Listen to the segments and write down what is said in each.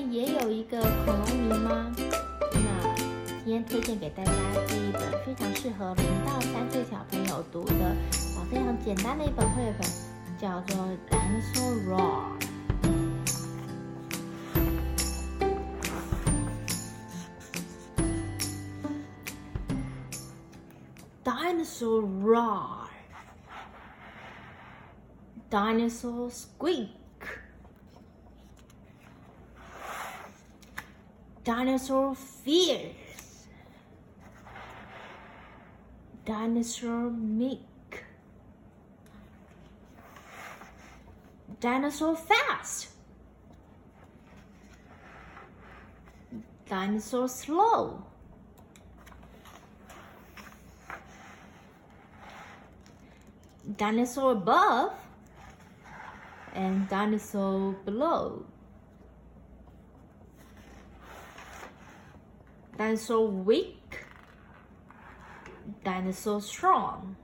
也有一个恐龙迷吗？那今天推荐给大家这一本非常适合零到三岁小朋友读的啊非常简单的一本绘本叫做 dinosaur raw dinosaur raw dinosaur squid. Dinosaur fierce. Dinosaur meek. Dinosaur fast. Dinosaur slow. Dinosaur above and dinosaur below. Dinosaur weak, dinosaur strong.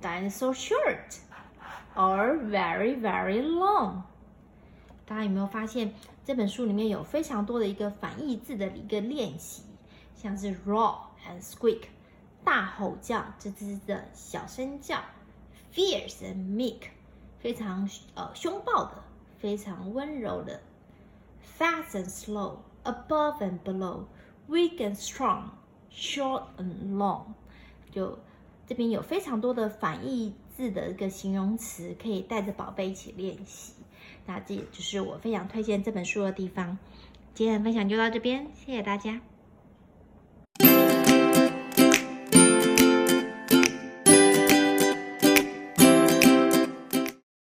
Dinosaur short or very very long. 大家有没有发现这本书里面有非常多的一个反义字的一个练习，像是 roar and squeak，大吼叫，吱吱的小声叫；fierce and meek，非常呃凶暴的，非常温柔的 ；fast and slow，above and below，weak and strong，short and long。就这边有非常多的反义字的一个形容词，可以带着宝贝一起练习。那这也就是我非常推荐这本书的地方。今天的分享就到这边，谢谢大家。